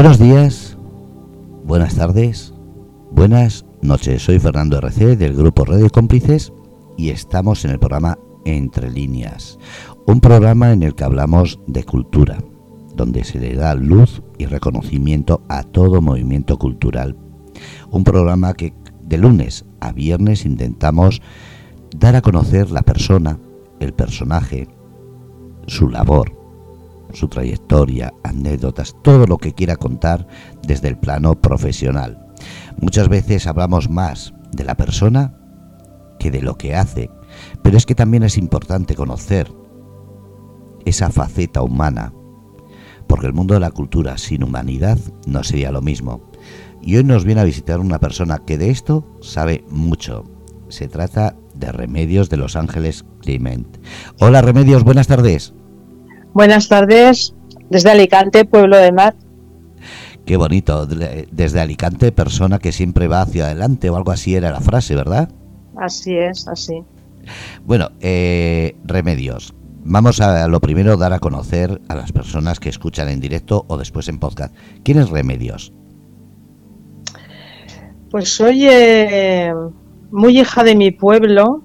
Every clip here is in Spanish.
Buenos días, buenas tardes, buenas noches. Soy Fernando RC del grupo Radio Cómplices y estamos en el programa Entre Líneas, un programa en el que hablamos de cultura, donde se le da luz y reconocimiento a todo movimiento cultural. Un programa que de lunes a viernes intentamos dar a conocer la persona, el personaje, su labor, su trayectoria, anécdotas, todo lo que quiera contar desde el plano profesional. Muchas veces hablamos más de la persona que de lo que hace, pero es que también es importante conocer esa faceta humana, porque el mundo de la cultura sin humanidad no sería lo mismo. Y hoy nos viene a visitar una persona que de esto sabe mucho. Se trata de Remedios de Los Ángeles Clement. Hola Remedios, buenas tardes. Buenas tardes, desde Alicante, pueblo de mar. Qué bonito, desde Alicante, persona que siempre va hacia adelante o algo así era la frase, ¿verdad? Así es, así. Bueno, eh, remedios. Vamos a lo primero dar a conocer a las personas que escuchan en directo o después en podcast. ¿Quién es Remedios? Pues soy eh, muy hija de mi pueblo,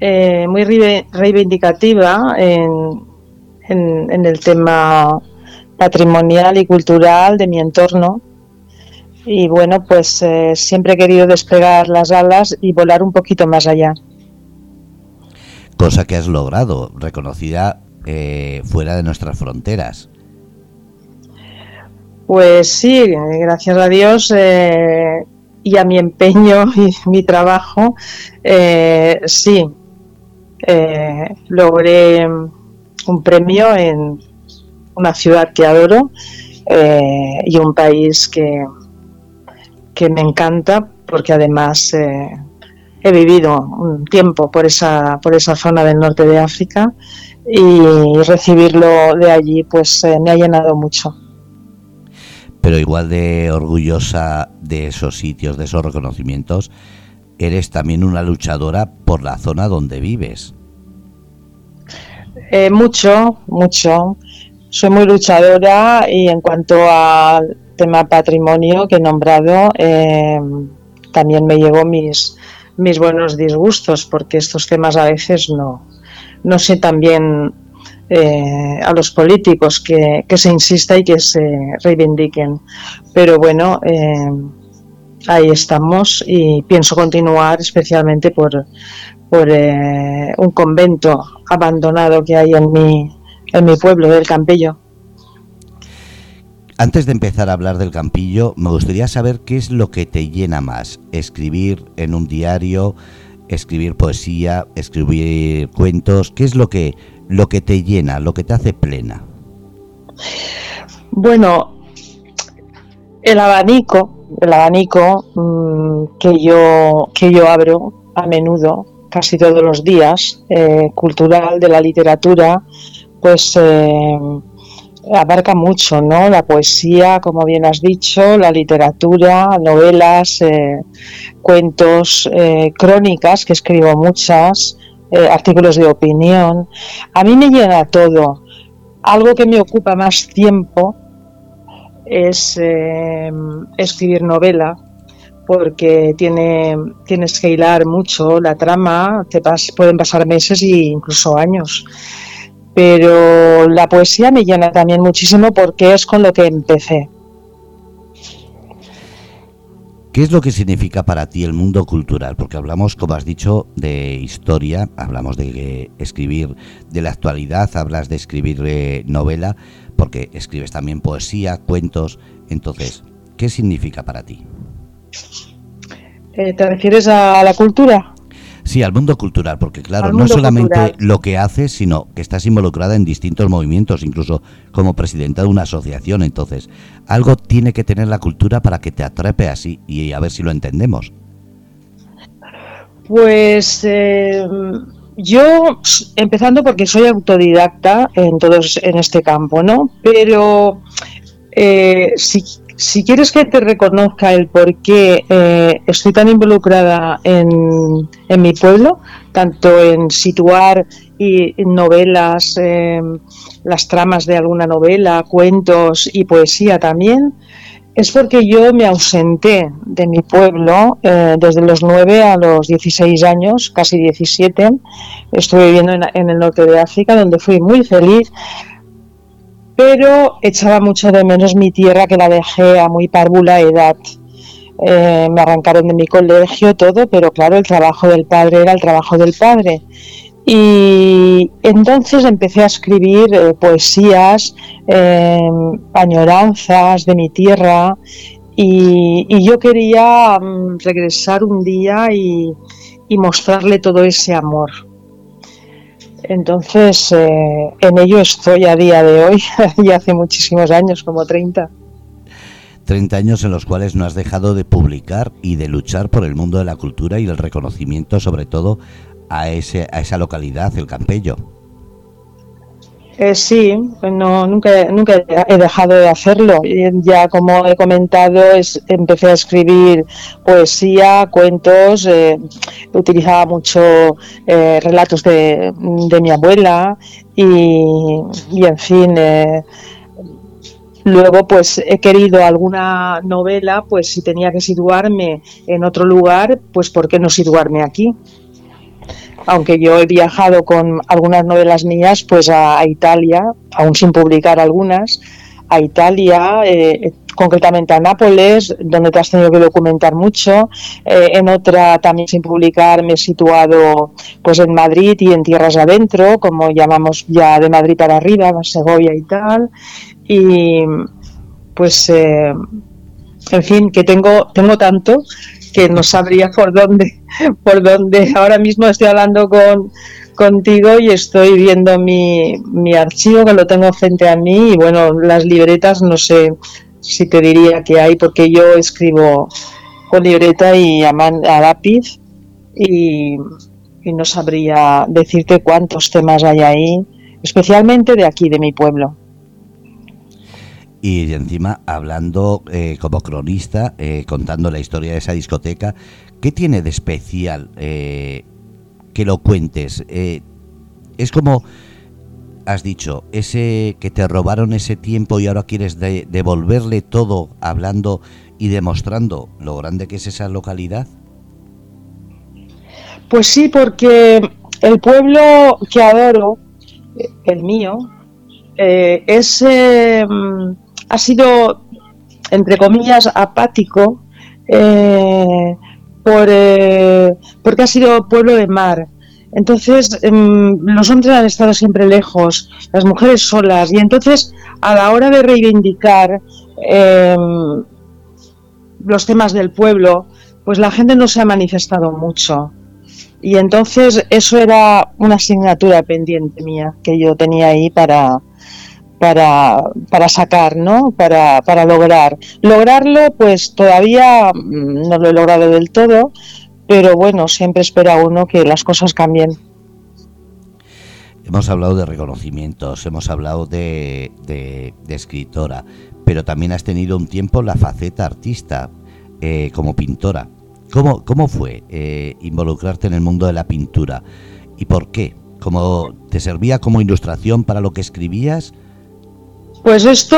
eh, muy reivindicativa en, en, el tema patrimonial y cultural de mi entorno. Y bueno, pues eh, siempre he querido despegar las alas y volar un poquito más allá. Cosa que has logrado, reconocida eh, fuera de nuestras fronteras. Pues sí, gracias a Dios eh, y a mi empeño y mi trabajo, sí, logré un premio en una ciudad que adoro eh, y un país que, que me encanta porque además eh, he vivido un tiempo por esa, por esa zona del norte de África y recibirlo de allí pues eh, me ha llenado mucho. Pero igual de orgullosa de esos sitios, de esos reconocimientos, eres también una luchadora por la zona donde vives. Eh, mucho, mucho. Soy muy luchadora y en cuanto al tema patrimonio que he nombrado, eh, también me llevo mis, mis buenos disgustos porque estos temas a veces no, no sé también eh, a los políticos que, que, se insista y que se reivindiquen. Pero bueno, ahí estamos y pienso continuar especialmente por, por eh, un convento abandonado que hay en mi, en mi pueblo del Campillo. Antes de empezar a hablar del Campillo, me gustaría saber qué es lo que te llena más. Escribir en un diario, escribir poesía, escribir cuentos, ¿qué es lo que, lo que te llena, lo que te hace plena? Bueno, el abanico, el abanico mm, que, yo, que yo abro a menudo casi todos los días, eh, cultural, de la literatura, pues eh, abarca mucho, ¿no? La poesía, como bien has dicho, la literatura, novelas, eh, cuentos, crónicas, que escribo muchas, artículos de opinión. A mí me llena todo. Algo que me ocupa más tiempo es escribir novela, porque tiene, tienes que hilar mucho la trama, te pueden pasar meses e incluso años. Pero la poesía me llena también muchísimo porque es con lo que empecé. ¿Qué es lo que significa para ti el mundo cultural? Porque hablamos, como has dicho, de historia, hablamos de escribir de la actualidad, hablas de escribir eh, novela, porque escribes también poesía, cuentos. Entonces, ¿qué significa para ti? Eh, ¿Te refieres a la cultura? Sí, al mundo cultural, porque claro, no solamente lo que haces, sino que estás involucrada en distintos movimientos, incluso como presidenta de una asociación. Entonces, algo tiene que tener la cultura para que te atrape así y a ver si lo entendemos. Pues eh, yo, empezando porque soy autodidacta en todos en este campo, ¿no? Pero eh, si si quieres que te reconozca el por qué eh, estoy tan involucrada en, mi pueblo, tanto en situar y novelas, em, las tramas de alguna novela, cuentos y poesía también, es porque yo me ausenté de mi pueblo eh, desde los 9 a los 16 años, casi 17. Estuve viviendo en, el norte de África, donde fui muy feliz, pero echaba mucho de menos mi tierra que la dejé a muy párvula edad. Eh, me arrancaron de mi colegio, todo, pero claro, el trabajo del padre era el trabajo del padre. Y entonces empecé a escribir eh, poesías, em, añoranzas de mi tierra y, yo quería mm, regresar un día y, mostrarle todo ese amor. Entonces, eh, en ello estoy a día de hoy, y hace muchísimos años, como 30. 30 años en los cuales no has dejado de publicar y de luchar por el mundo de la cultura y el reconocimiento, sobre todo a, ese, a esa localidad, el Campello. Eh, sí, no, nunca, nunca he dejado de hacerlo. Ya como he comentado, es, empecé a escribir poesía, cuentos, eh, utilizaba mucho eh, relatos de, de, mi abuela y, y en fin, eh, Luego, pues he querido alguna novela, pues si tenía que situarme en otro lugar, pues ¿por qué no situarme aquí? Aunque yo he viajado con algunas novelas mías pues a, Italia, aún sin publicar algunas, a Italia, eh, concretamente a Nápoles, donde te has tenido que documentar mucho. Eh, en otra también sin publicar me he situado pues en Madrid y en tierras adentro, como llamamos ya de Madrid para arriba, Segovia y tal. Y pues eh, en fin, que tengo, tengo tanto que no sabría por dónde, por dónde. Ahora mismo estoy hablando con, contigo y estoy viendo mi, mi archivo que lo tengo frente a mí y bueno, las libretas no sé si te diría que hay porque yo escribo con libreta y a, a lápiz y, y no sabría decirte cuántos temas hay ahí, especialmente de aquí, de mi pueblo y encima hablando eh, como cronista, eh, contando la historia de esa discoteca. ¿Qué tiene de especial eh, que lo cuentes? es como has dicho, ese que te robaron ese tiempo y ahora quieres devolverle todo hablando y demostrando lo grande que es esa localidad. Pues sí, porque el pueblo que adoro, el mío, es ha sido, entre comillas, apático eh, por, eh, porque ha sido pueblo de mar. Entonces, em, los hombres han estado siempre lejos, las mujeres solas, y entonces a la hora de reivindicar em, los temas del pueblo, pues la gente no se ha manifestado mucho. Y entonces eso era una asignatura pendiente mía que yo tenía ahí para, para, para sacar, ¿no? Para, para lograr. Lograrlo, pues todavía mm, no lo he logrado del todo, pero bueno, siempre espera uno que las cosas cambien. Hemos hablado de reconocimientos, hemos hablado de, de, escritora, pero también has tenido un tiempo la faceta artista eh, como pintora. ¿Cómo, cómo fue eh, involucrarte en el mundo de la pintura? ¿Y por qué? ¿Cómo te servía como ilustración para lo que escribías? Pues esto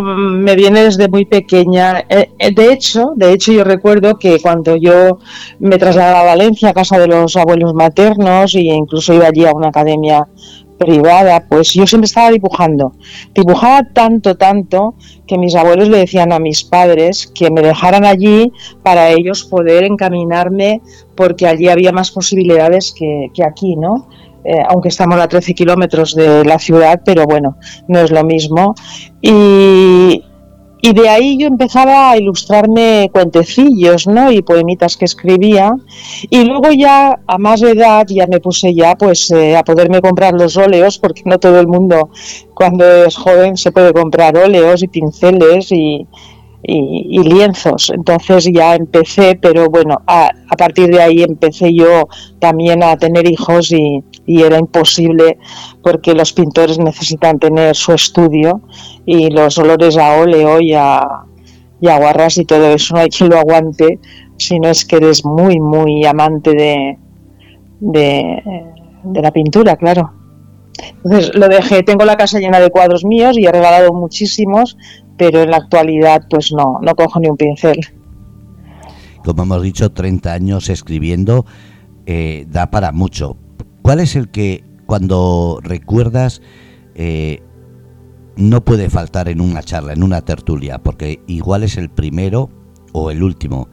me viene desde muy pequeña. Eh, eh, de hecho, de hecho yo recuerdo que cuando yo me trasladaba a Valencia a casa de los abuelos maternos e incluso iba allí a una academia privada, pues yo siempre estaba dibujando. Dibujaba tanto, tanto que mis abuelos le decían a mis padres que me dejaran allí para ellos poder encaminarme porque allí había más posibilidades que, que aquí, ¿no? Eh, aunque estamos a 13 kilómetros de la ciudad, pero bueno, no es lo mismo. Y, de ahí yo empezaba a ilustrarme cuentecillos, ¿no? Y poemitas que escribía. Y luego ya a más edad ya me puse ya pues eh, a poderme comprar los óleos, porque no todo el mundo cuando es joven se puede comprar óleos y pinceles y, y, lienzos. Entonces ya empecé, pero bueno, a, partir de ahí empecé yo también a tener hijos y, y, era imposible porque los pintores necesitan tener su estudio y los olores a óleo y a, y guarras y todo eso no hay quien lo aguante si no es que eres muy, muy amante de la pintura, claro. Entonces lo dejé, tengo la casa llena de cuadros míos y he regalado muchísimos, pero en la actualidad pues no, no cojo ni un pincel. Como hemos dicho, 30 años escribiendo eh, da para mucho. ¿Cuál es el que cuando recuerdas eh, no puede faltar en una charla, en una tertulia? Porque igual es el primero o el último.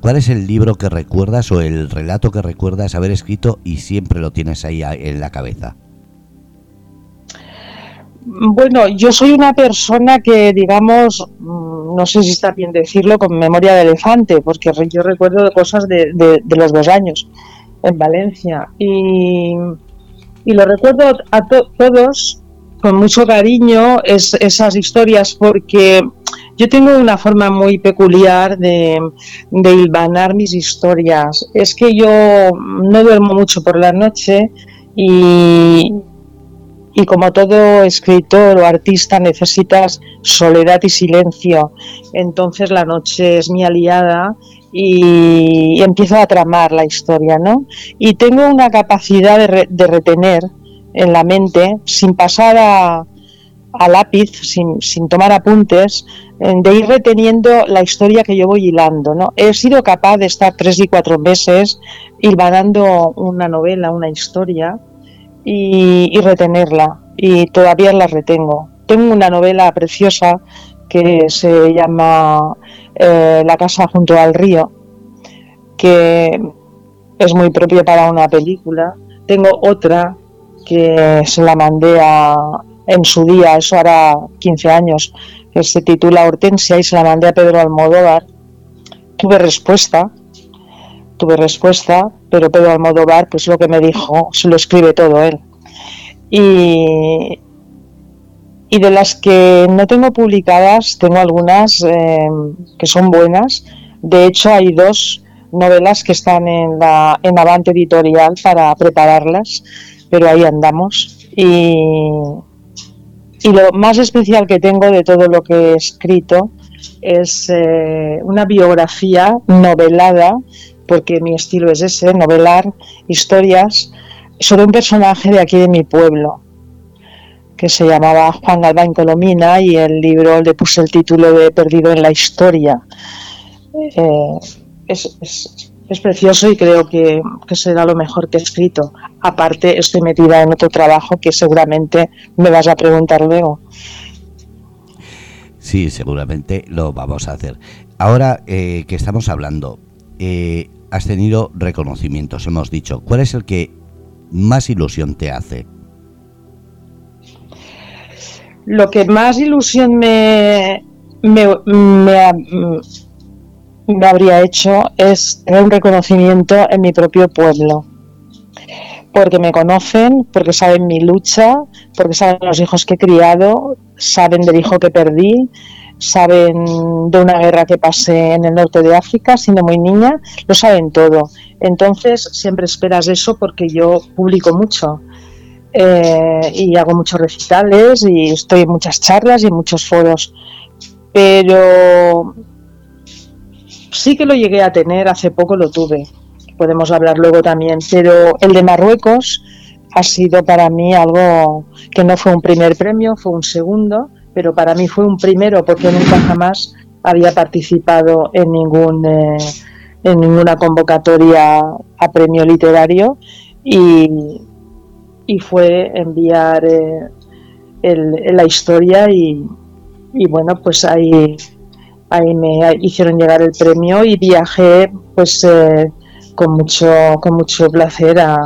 ¿Cuál es el libro que recuerdas o el relato que recuerdas haber escrito y siempre lo tienes ahí en la cabeza? Bueno, yo soy una persona que, digamos, mm, no sé si está bien decirlo, con memoria de elefante, porque yo recuerdo cosas de, los dos años en Valencia y, lo recuerdo a todos con mucho cariño es, esas historias porque yo tengo una forma muy peculiar de, de hilvanar mis historias. Es que yo no duermo mucho por la noche y, y como todo escritor o artista necesitas soledad y silencio. Entonces la noche es mi aliada y, empiezo a tramar la historia, ¿no? Y tengo una capacidad de, retener en la mente, sin pasar a, lápiz, sin, tomar apuntes, de ir reteniendo la historia que yo voy hilando. ¿no? He sido capaz de estar tres y cuatro meses hilvanando una novela, una historia, y, retenerla. Y todavía la retengo. Tengo una novela preciosa que se llama eh, La casa junto al río, que es muy propia para una película. Tengo otra que se la mandé a, en su día, eso hará 15 años, que se titula Hortensia y se la mandé a Pedro Almodóvar. Tuve respuesta, tuve respuesta, pero Pedro Almodóvar, pues lo que me dijo, se lo escribe todo él. Y, de las que no tengo publicadas, tengo algunas eh, que son buenas. De hecho, hay dos novelas que están en la en Avante Editorial para prepararlas, pero ahí andamos. Y, y lo más especial que tengo de todo lo que he escrito es eh, una biografía novelada porque mi estilo es ese, novelar historias sobre un personaje de aquí de mi pueblo, que se llamaba Juan Galván Colomina y el libro le puse el título de Perdido en la Historia. Eh, es, precioso y creo que, que, será lo mejor que he escrito. Aparte, estoy metida en otro trabajo que seguramente me vas a preguntar luego. Sí, seguramente lo vamos a hacer. Ahora eh, que estamos hablando, eh, has tenido reconocimientos, hemos dicho. ¿Cuál es el que más ilusión te hace? Lo que más ilusión me, me, me, habría hecho es tener un reconocimiento en mi propio pueblo. Porque me conocen, porque saben mi lucha, porque saben los hijos que he criado, saben del hijo que perdí, saben de una guerra que pasé en el norte de África, siendo muy niña, lo saben todo. Entonces siempre esperas eso porque yo publico mucho eh, y hago muchos recitales y estoy en muchas charlas y en muchos foros. Pero sí que lo llegué a tener, hace poco lo tuve, podemos hablar luego también, pero el de Marruecos ha sido para mí algo que no fue un primer premio, fue un segundo pero para mí fue un primero porque nunca jamás había participado en ningún eh, en ninguna convocatoria a premio literario. Y, y fue enviar eh, la historia y, y, bueno pues ahí ahí me hicieron llegar el premio y viajé pues eh, con mucho con mucho placer a,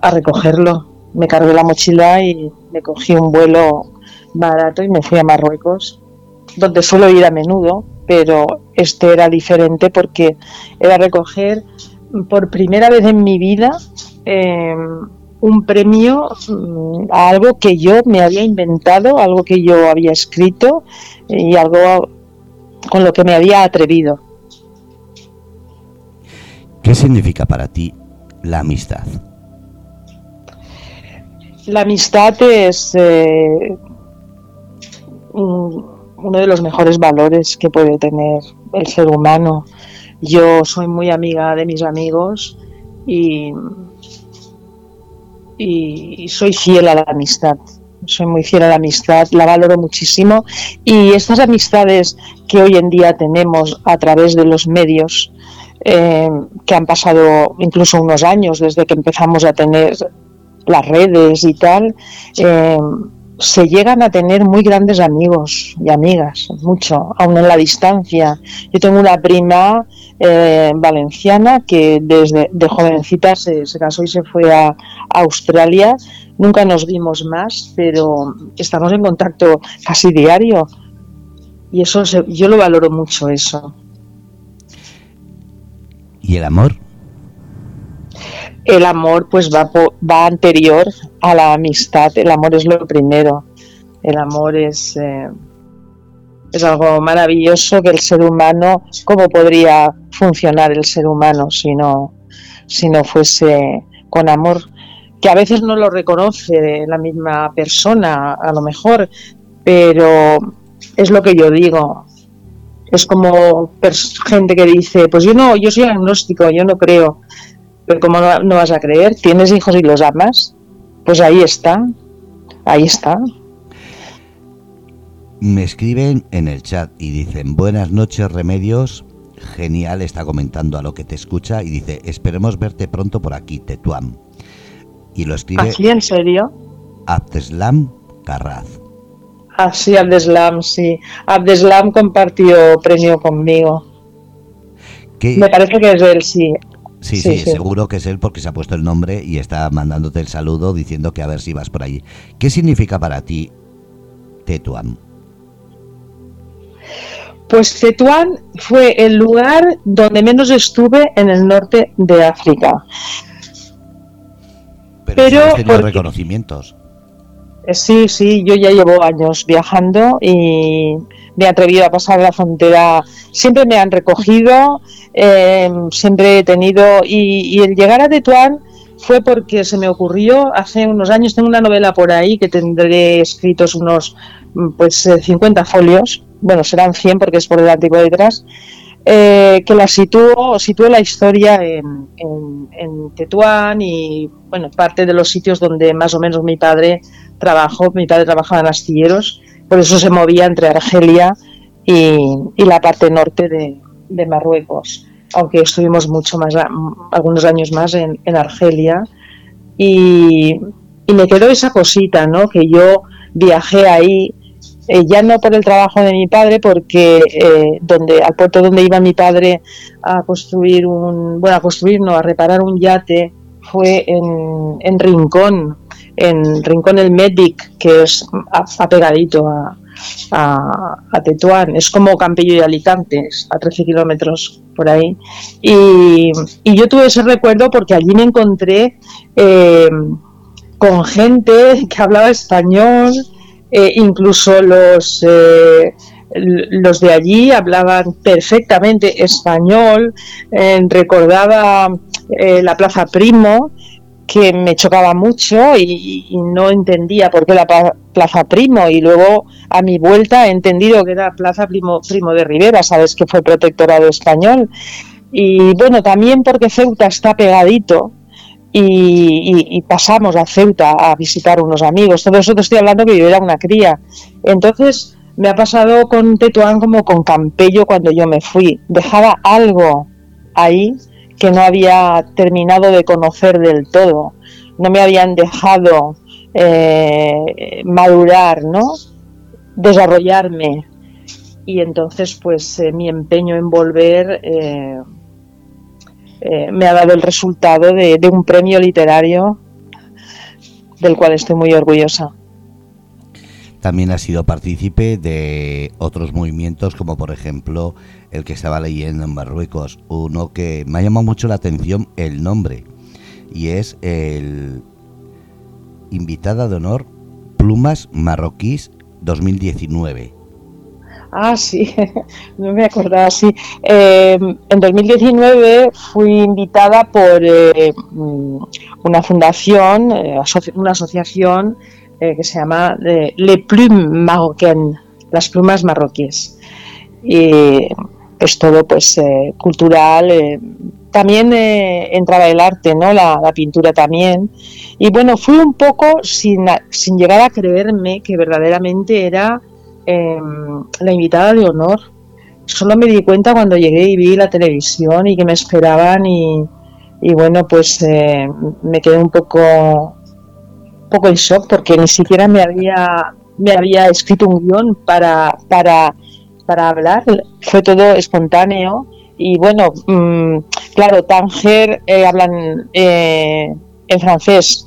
a recogerlo. Me cargué la mochila y me cogí un vuelo barato y me fui a Marruecos, donde suelo ir a menudo, pero este era diferente porque era recoger por primera vez en mi vida em, un premio mm, a algo que yo me había inventado, algo que yo había escrito y algo con lo que me había atrevido. ¿Qué significa para ti la amistad? La amistad es eh, uno de los mejores valores que puede tener el ser humano. Yo soy muy amiga de mis amigos y, y soy fiel a la amistad soy muy fiel a la amistad, la valoro muchísimo y estas amistades que hoy en día tenemos a través de los medios, eh, que han pasado incluso unos años desde que empezamos a tener las redes y tal, eh, se llegan a tener muy grandes amigos y amigas, mucho, aún en la distancia. Yo tengo una prima eh, valenciana que desde de jovencita se, casó y se fue a, Australia. Nunca nos vimos más, pero estamos en contacto casi diario. Y eso yo lo valoro mucho, eso. ¿Y el amor? El amor pues va, va anterior a la amistad, el amor es lo primero. El amor es... Eh, es algo maravilloso que el ser humano, ¿cómo podría funcionar el ser humano si no, si no fuese con amor? Que a veces no lo reconoce la misma persona, a lo mejor, pero es lo que yo digo. Es como gente que dice, pues yo no, yo soy agnóstico, yo no creo. Pero ¿cómo no, no vas a creer? ¿Tienes hijos y los amas? Pues ahí está, ahí está. Me escriben en el chat y dicen, buenas noches Remedios, genial, está comentando a lo que te escucha y dice, esperemos verte pronto por aquí, Tetuam. Y lo escribe... ¿Así en serio? Abdeslam Carraz. Ah, sí, Abdeslam, sí. Abdeslam compartió premio conmigo. Me parece que es él, sí. Sí, sí, seguro que es él porque se ha puesto el nombre y está mandándote el saludo diciendo que a ver si vas por allí. ¿Qué significa para ti Tetuam? Pues Tetuán fue el lugar donde menos estuve en el norte de África. Pero, Pero reconocimientos. Eh, sí, sí, yo ya llevo años viajando y me he atrevido a pasar la frontera. Siempre me han recogido, em, siempre he tenido. Y, el llegar a Tetuán fue porque se me ocurrió hace unos años. Tengo una novela por ahí que tendré escritos unos pues 50 eh, folios bueno, serán 100 porque es por delante y por detrás, eh, que la sitúo, sitúo la historia en, en, Tetuán y, bueno, parte de los sitios donde más o menos mi padre trabajó. Mi padre trabajaba en astilleros, por eso se movía entre Argelia y, la parte norte de, Marruecos, aunque estuvimos mucho más, algunos años más en, Argelia. Y, me quedó esa cosita, ¿no? Que yo viajé ahí eh, ya no por el trabajo de mi padre, porque eh, donde al puerto donde iba mi padre a construir un, bueno, a construir, no, a reparar un yate, fue en, Rincón, en Rincón el Medic, que es apegadito a, a, Tetuán, es como Campillo y Alicante, a 13 kilómetros por ahí. Y, yo tuve ese recuerdo porque allí me encontré eh, con gente que hablaba español, eh, incluso los, eh, los de allí hablaban perfectamente español, recordaba la Plaza Primo, que me chocaba mucho y, no entendía por qué la Plaza Primo y luego a mi vuelta he entendido que era Plaza Primo, Primo de Rivera, sabes que fue protectorado español. Y bueno, también porque Ceuta está pegadito y, pasamos a Ceuta a visitar unos amigos. Todo eso te estoy hablando que yo era una cría. Entonces me ha pasado con Tetuán como con Campello cuando yo me fui. Dejaba algo ahí que no había terminado de conocer del todo. No me habían dejado eh, madurar, ¿no? Desarrollarme. Y entonces, pues eh, mi empeño en volver eh, me ha dado el resultado de, un premio literario del cual estoy muy orgullosa. También ha sido partícipe de otros movimientos, como por ejemplo el que estaba leyendo en Marruecos, uno que me ha llamado mucho la atención el nombre, y es el invitada de honor Plumas Marroquíes 2019. Ah, sí, no me acordaba, sí. Em, en 2019 fui invitada por eh, mm, una fundación, eh, una asociación eh, que se llama Les Plumes Marocaines, las plumas marroquíes. Y es todo pues eh, cultural. Eh, también eh, entraba el arte, ¿no? La, pintura también. Y bueno, fui un poco sin, sin llegar a creerme que verdaderamente era em, la invitada de honor. Solo me di cuenta cuando llegué y vi la televisión y que me esperaban y, y bueno, pues me quedé un poco, un poco en shock porque ni siquiera me había, me había escrito un guion para, para para hablar, fue todo espontáneo y bueno, mm, claro, Tanger eh, hablan eh, en francés,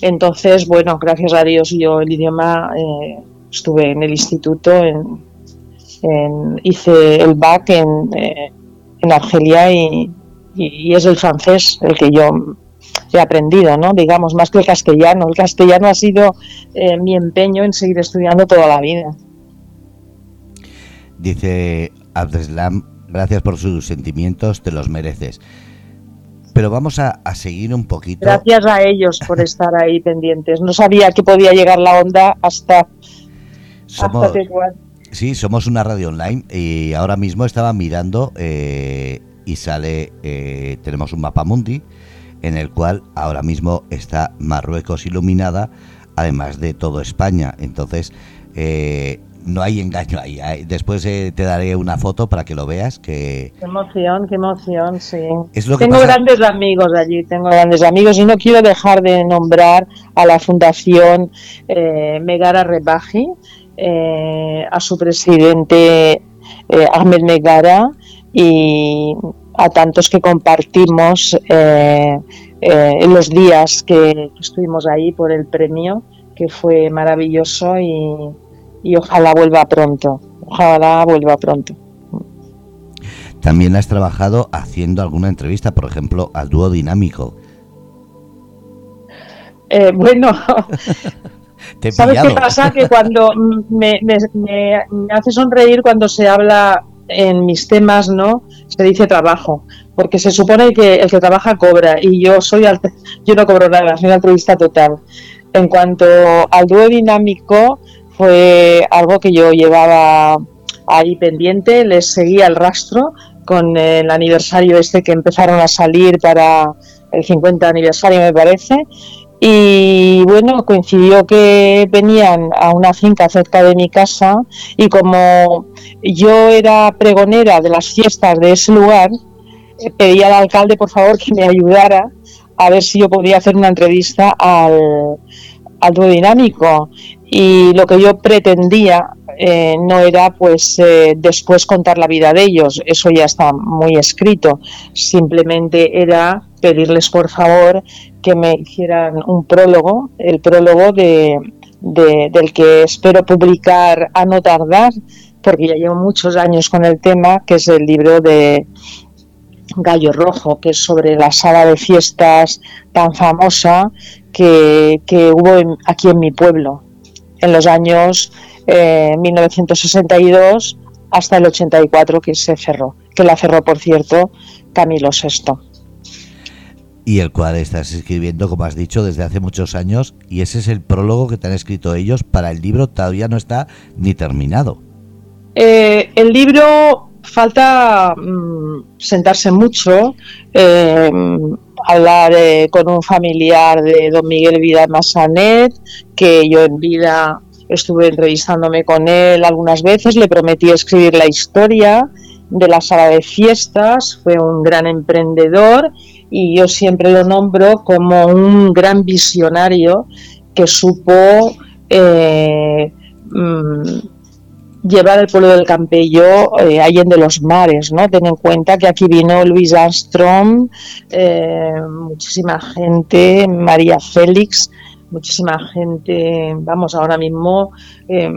entonces bueno, gracias a Dios yo el idioma eh, estuve en el instituto, en, hice el BAC en, en Argelia y, y, es el francés el que yo he aprendido, ¿no? Digamos, más que el castellano. El castellano ha sido mi empeño en seguir estudiando toda la vida. Dice Abdeslam, gracias por sus sentimientos, te los mereces. Pero vamos a, seguir un poquito. Gracias a ellos por estar ahí pendientes. No sabía que podía llegar la onda hasta, somos, Sí, somos una radio online y ahora mismo estaba mirando eh, y sale, eh, tenemos un mapa mundi en el cual ahora mismo está Marruecos iluminada, además de todo España. Entonces, eh, no hay engaño ahí. Después eh, te daré una foto para que lo veas. Que... Qué emoción, qué emoción, sí. tengo grandes amigos allí, tengo grandes amigos y no quiero dejar de nombrar a la Fundación eh, Megara Rebaji, eh, a su presidente Ahmed Megara y a tantos que compartimos en los días que estuvimos ahí por el premio, que fue maravilloso y y ojalá vuelva pronto, ojalá vuelva pronto. También has trabajado haciendo alguna entrevista, por ejemplo, al dúo dinámico. Eh, bueno, ¿sabes qué pasa? Que cuando me, hace sonreír cuando se habla en mis temas, ¿no? Se dice trabajo, porque se supone que el que trabaja cobra y yo soy yo no cobro nada, soy una entrevista total. En cuanto al dúo dinámico, fue algo que yo llevaba ahí pendiente, les seguía el rastro con el aniversario este que empezaron a salir para el 50 aniversario me parece. Y bueno coincidió que venían a una finca cerca de mi casa y como yo era pregonera de las fiestas de ese lugar eh, pedí al alcalde por favor que me ayudara a ver si yo podía hacer una entrevista al, al dinámico y lo que yo pretendía eh, no era pues eh, después contar la vida de ellos, eso ya está muy escrito, simplemente era pedirles por favor que me hicieran un prólogo, el prólogo de, del que espero publicar a no tardar, porque ya llevo muchos años con el tema, que es el libro de Gallo Rojo, que es sobre la sala de fiestas tan famosa que, hubo aquí en mi pueblo en los años 1962 eh, hasta el 84 que se cerró, que la cerró, por cierto, Camilo VI. Y el cual estás escribiendo, como has dicho, desde hace muchos años, y ese es el prólogo que te han escrito ellos para el libro, todavía no está ni terminado. Eh, el libro falta mm, sentarse mucho, eh, hablar eh, con un familiar de don Miguel Vida Massanet, que yo en vida estuve entrevistándome con él algunas veces, le prometí escribir la historia de la sala de fiestas, fue un gran emprendedor y yo siempre lo nombro como un gran visionario que supo eh, mm, llevar el pueblo del Campello eh, de los mares, ¿no? Ten en cuenta que aquí vino Luis Armstrong, eh, muchísima gente, María Félix, muchísima gente, vamos, ahora mismo eh,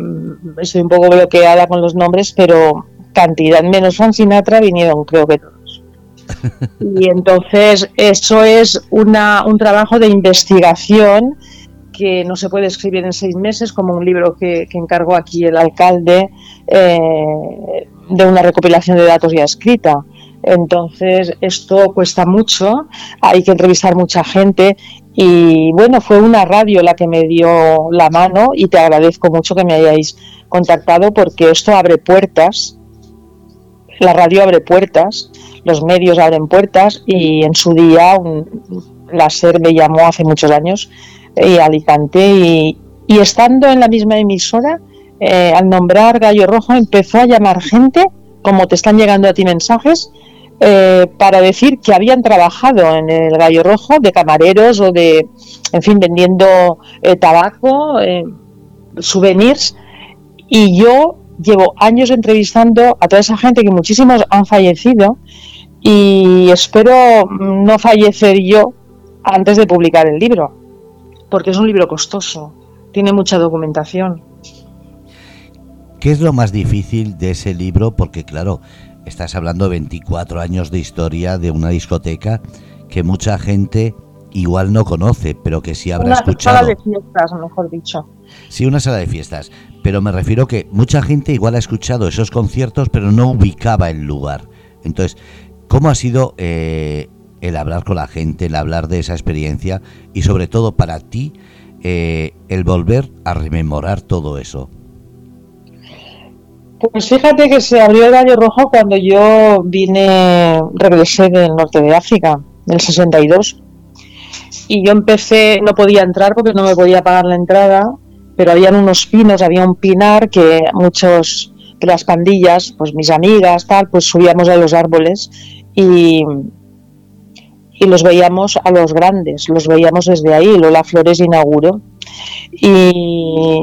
estoy un poco bloqueada con los nombres, pero cantidad, menos Frank Sinatra vinieron creo que todos. Y entonces eso es una, un trabajo de investigación que no se puede escribir en seis meses, como un libro que, encargó aquí el alcalde eh, de una recopilación de datos ya escrita. Entonces, esto cuesta mucho, hay que entrevistar mucha gente y bueno, fue una radio la que me dio la mano y te agradezco mucho que me hayáis contactado porque esto abre puertas la radio abre puertas, los medios abren puertas y en su día la SER me llamó hace muchos años y Alicante y, estando en la misma emisora, eh, al nombrar Gallo Rojo empezó a llamar gente, como te están llegando a ti mensajes, eh, para decir que habían trabajado en el Gallo Rojo de camareros o de, en fin, vendiendo eh, tabaco, souvenirs. Y yo llevo años entrevistando a toda esa gente que muchísimos han fallecido y espero no fallecer yo antes de publicar el libro, porque es un libro costoso, tiene mucha documentación. ¿Qué es lo más difícil de ese libro? Porque claro, estás hablando de 24 años de historia de una discoteca que mucha gente igual no conoce, pero que sí habrá escuchado. Una sala de fiestas, mejor dicho. Sí, una sala de fiestas. Pero me refiero que mucha gente igual ha escuchado esos conciertos, pero no ubicaba el lugar. Entonces, ¿cómo ha sido eh, el hablar con la gente, el hablar de esa experiencia y sobre todo para ti eh, el volver a rememorar todo eso? Pues fíjate que se abrió el Gallo Rojo cuando yo vine, regresé del norte de África, del 62. Y yo empecé, no podía entrar porque no me podía pagar la entrada, pero habían unos pinos, había un pinar que muchos de las pandillas, pues mis amigas, tal, pues subíamos a los árboles y, y los veíamos a los grandes, los veíamos desde ahí, Lola Flores inauguró. Y,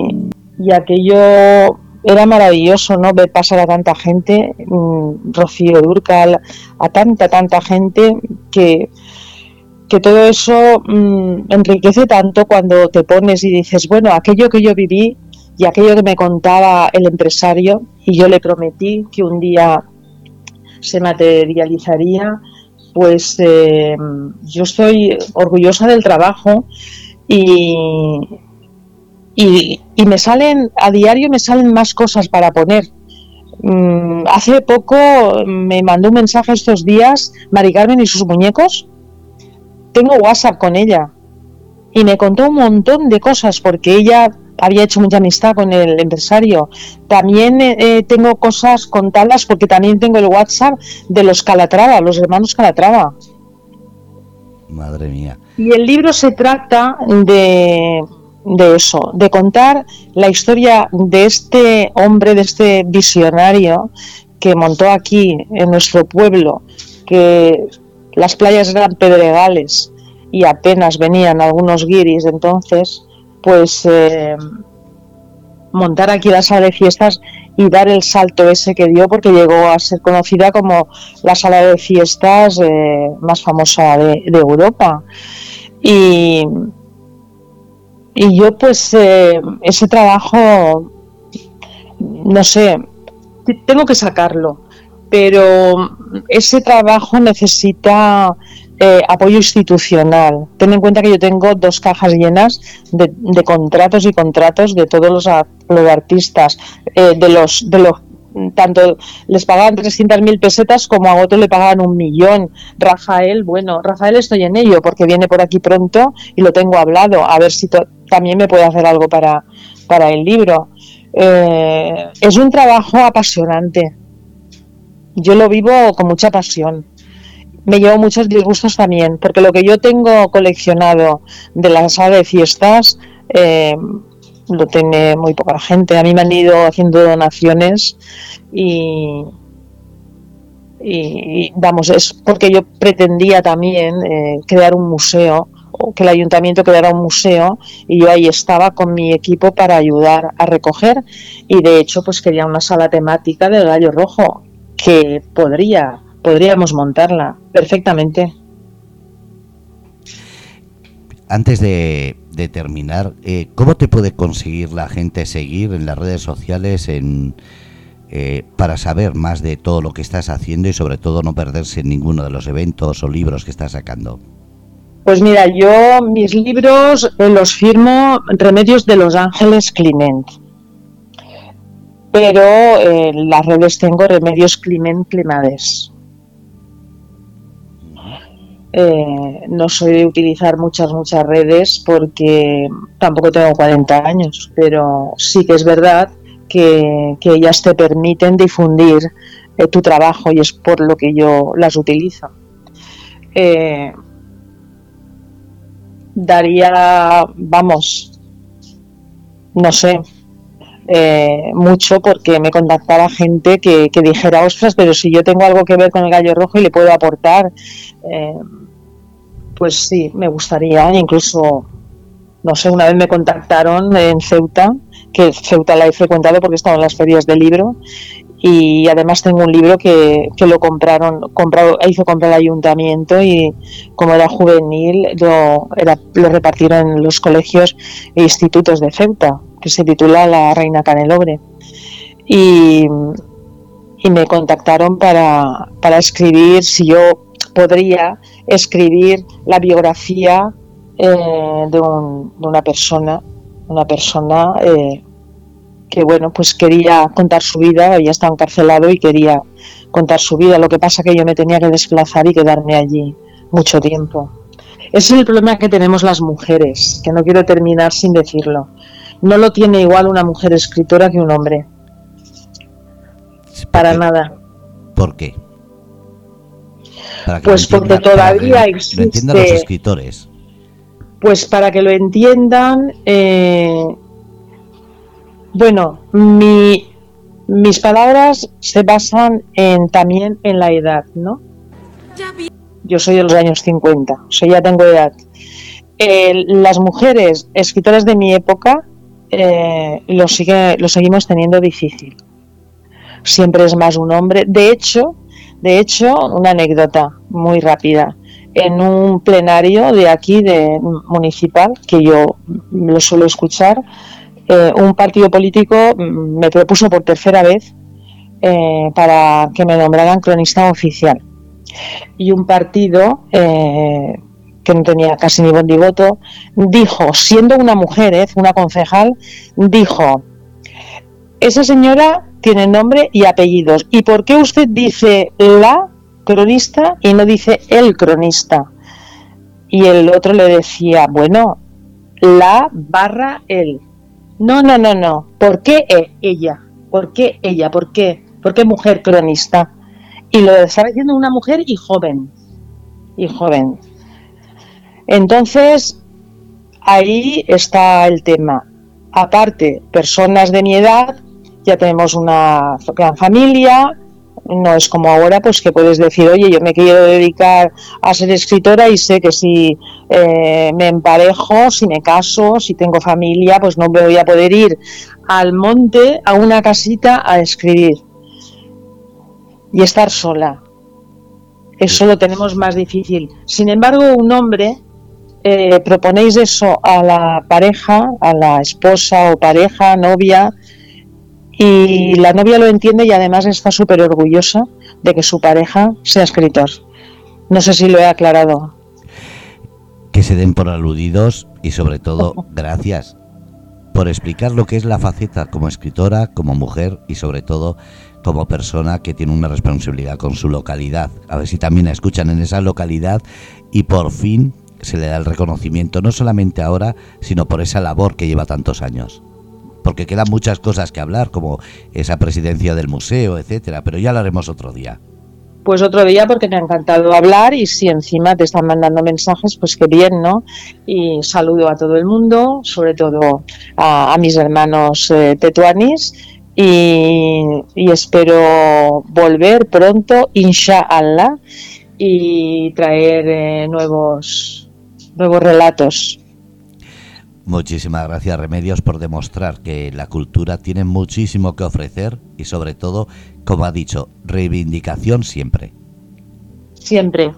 y aquello era maravilloso, ¿no? Ver pasar a tanta gente, mm, Rocío Durcal, a tanta, tanta gente que, que todo eso mm, enriquece tanto cuando te pones y dices, bueno, aquello que yo viví y aquello que me contaba el empresario y yo le prometí que un día se materializaría, pues eh, yo estoy orgullosa del trabajo y, y, me salen, a diario me salen más cosas para poner. Mm, hace poco me mandó un mensaje estos días Mari Carmen y sus muñecos. Tengo WhatsApp con ella y me contó un montón de cosas porque ella había hecho mucha amistad con el empresario. También eh, eh, tengo cosas contadas porque también tengo el WhatsApp de los Calatrava, los hermanos Calatrava. Madre mía. Y el libro se trata de de eso, de contar la historia de este hombre, de este visionario que montó aquí en nuestro pueblo, que las playas eran pedregales y apenas venían algunos guiris, entonces, pues eh, montar aquí la sala de fiestas y dar el salto ese que dio, porque llegó a ser conocida como la sala de fiestas eh, más famosa de, Europa. Y, y yo pues eh, ese trabajo, no sé, tengo que sacarlo, pero ese trabajo necesita eh, apoyo institucional. Ten en cuenta que yo tengo dos cajas llenas de, contratos y contratos de todos los, artistas, eh, de los de los tanto les pagaban 300.000 pesetas como a otro le pagaban un millón. Rafael, bueno, Rafael estoy en ello porque viene por aquí pronto y lo tengo hablado, a ver si también me puede hacer algo para, para el libro. Eh, es un trabajo apasionante. Yo lo vivo con mucha pasión. Me llevo muchos disgustos también, porque lo que yo tengo coleccionado de la sala de fiestas, eh, lo tiene muy poca gente. A mí me han ido haciendo donaciones y, y vamos, es porque yo pretendía también eh, crear un museo o que el ayuntamiento creara un museo y yo ahí estaba con mi equipo para ayudar a recoger y de hecho pues quería una sala temática del gallo rojo que podría podríamos montarla perfectamente. Antes de, terminar, eh, ¿cómo te puede conseguir la gente seguir en las redes sociales en, eh, para saber más de todo lo que estás haciendo y sobre todo no perderse en ninguno de los eventos o libros que estás sacando? Pues mira, yo mis libros eh, los firmo Remedios de los Ángeles Climent. Pero en las redes tengo Remedios Climent Climades. Eh, no soy de utilizar muchas, muchas redes porque tampoco tengo 40 años, pero sí que es verdad que, ellas te permiten difundir eh, tu trabajo y es por lo que yo las utilizo. Eh, daría, vamos, no sé, eh, mucho porque me contactaba gente que, dijera, ostras, pero si yo tengo algo que ver con el gallo rojo y le puedo aportar, pues sí, me gustaría, incluso, no sé, una vez me contactaron en Ceuta, que Ceuta la he frecuentado porque estaba en las ferias del libro, y además tengo un libro que, que lo compraron, comprado, hizo comprar el ayuntamiento y como era juvenil lo, era, lo repartieron en los colegios e institutos de Ceuta, que se titula La Reina Canelobre. Y, y me contactaron para, para escribir si yo podría escribir la biografía eh, de, un, de, una persona, una persona eh, que bueno, pues quería contar su vida, había estado encarcelado y quería contar su vida. Lo que pasa que yo me tenía que desplazar y quedarme allí mucho tiempo. Ese es el problema que tenemos las mujeres, que no quiero terminar sin decirlo. No lo tiene igual una mujer escritora que un hombre. Para nada. ¿Por qué? pues porque todavía existe... Lo entiendan los escritores. Pues para que lo entiendan, eh, bueno, mis palabras se basan en, también en la edad, ¿no? Yo soy de los años 50, o sea, ya tengo edad. las mujeres escritoras de mi época eh, lo, sigue, lo seguimos teniendo difícil. Siempre es más un hombre. De hecho, de hecho, una anécdota muy rápida. En un plenario de aquí, de municipal, que yo lo suelo escuchar, eh, un partido político me propuso por tercera vez eh, para que me nombraran cronista oficial. Y un partido eh, que no tenía casi ni buen voto, dijo, siendo una mujer, una concejal, dijo, esa señora tiene nombre y apellidos. ¿Y por qué usted dice la cronista y no dice el cronista? Y el otro le decía, bueno, la barra el. No, no, no, no. ¿Por qué ella? ¿Por qué ella? ¿Por qué? ¿Por qué mujer cronista? Y lo estaba diciendo una mujer y joven. Y joven. Entonces, ahí está el tema. Aparte, personas de mi edad, ya tenemos una gran familia, no es como ahora, pues que puedes decir, oye, yo me quiero dedicar a ser escritora y sé que si eh, me emparejo, si me caso, si tengo familia, pues no me voy a poder ir al monte, a una casita, a escribir y estar sola. Eso lo tenemos más difícil. Sin embargo, un hombre, eh, proponéis eso a la pareja, a la esposa o pareja, novia, y la novia lo entiende y además está súper orgullosa de que su pareja sea escritor. No sé si lo he aclarado. Que se den por aludidos y sobre todo gracias por explicar lo que es la faceta como escritora, como mujer y sobre todo como persona que tiene una responsabilidad con su localidad. A ver si también la escuchan en esa localidad y por fin se le da el reconocimiento, no solamente ahora, sino por esa labor que lleva tantos años porque quedan muchas cosas que hablar, como esa presidencia del museo, etcétera, pero ya lo haremos otro día. Pues otro día porque me ha encantado hablar y si encima te están mandando mensajes, pues qué bien, ¿no? Y saludo a todo el mundo, sobre todo a, mis hermanos eh, tetuanis y, espero volver pronto, inshallah, y traer eh, nuevos, nuevos relatos Muchísimas gracias Remedios por demostrar que la cultura tiene muchísimo que ofrecer y sobre todo, como ha dicho, reivindicación siempre. Siempre,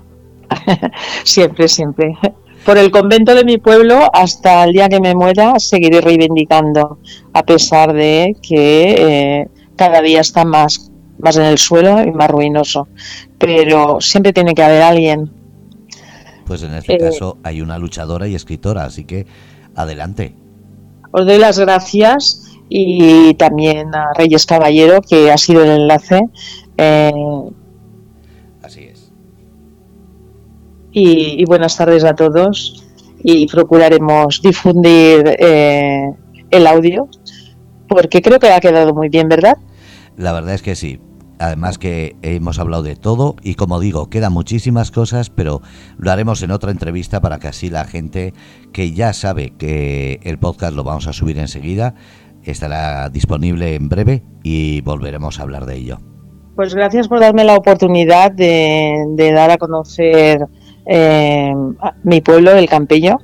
siempre, siempre. Por el convento de mi pueblo, hasta el día que me muera, seguiré reivindicando, a pesar de que eh, cada día está más, más en el suelo y más ruinoso. Pero siempre tiene que haber alguien. Pues en este caso hay una luchadora y escritora, así que Adelante. Os doy las gracias y también a Reyes Caballero, que ha sido el enlace. Eh, Así es. Y, buenas tardes a todos y procuraremos difundir eh, el audio porque creo que ha quedado muy bien, ¿verdad? La verdad es que sí. Además que hemos hablado de todo y como digo, quedan muchísimas cosas, pero lo haremos en otra entrevista para que así la gente que ya sabe que el podcast lo vamos a subir enseguida, estará disponible en breve y volveremos a hablar de ello. Pues gracias por darme la oportunidad de, dar a conocer eh, mi pueblo, el Campello,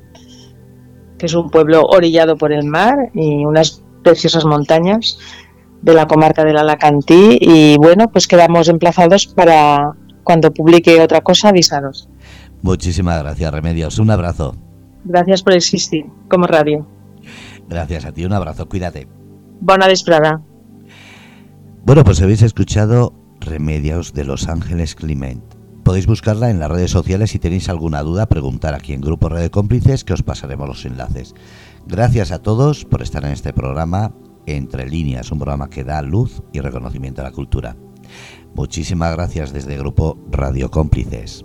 que es un pueblo orillado por el mar y unas preciosas montañas de la comarca del Alacantí y bueno, pues quedamos emplazados para cuando publique otra cosa avisaros. Muchísimas gracias, Remedios. Un abrazo. Gracias por existir como radio. Gracias a ti, un abrazo, cuídate. Buena desprada. Bueno, pues habéis escuchado Remedios de Los Ángeles Clement. Podéis buscarla en las redes sociales si tenéis alguna duda, preguntar aquí en Grupo Red de Cómplices que os pasaremos los enlaces. Gracias a todos por estar en este programa entre líneas, un programa que da luz y reconocimiento a la cultura. Muchísimas gracias desde el grupo Radio Cómplices.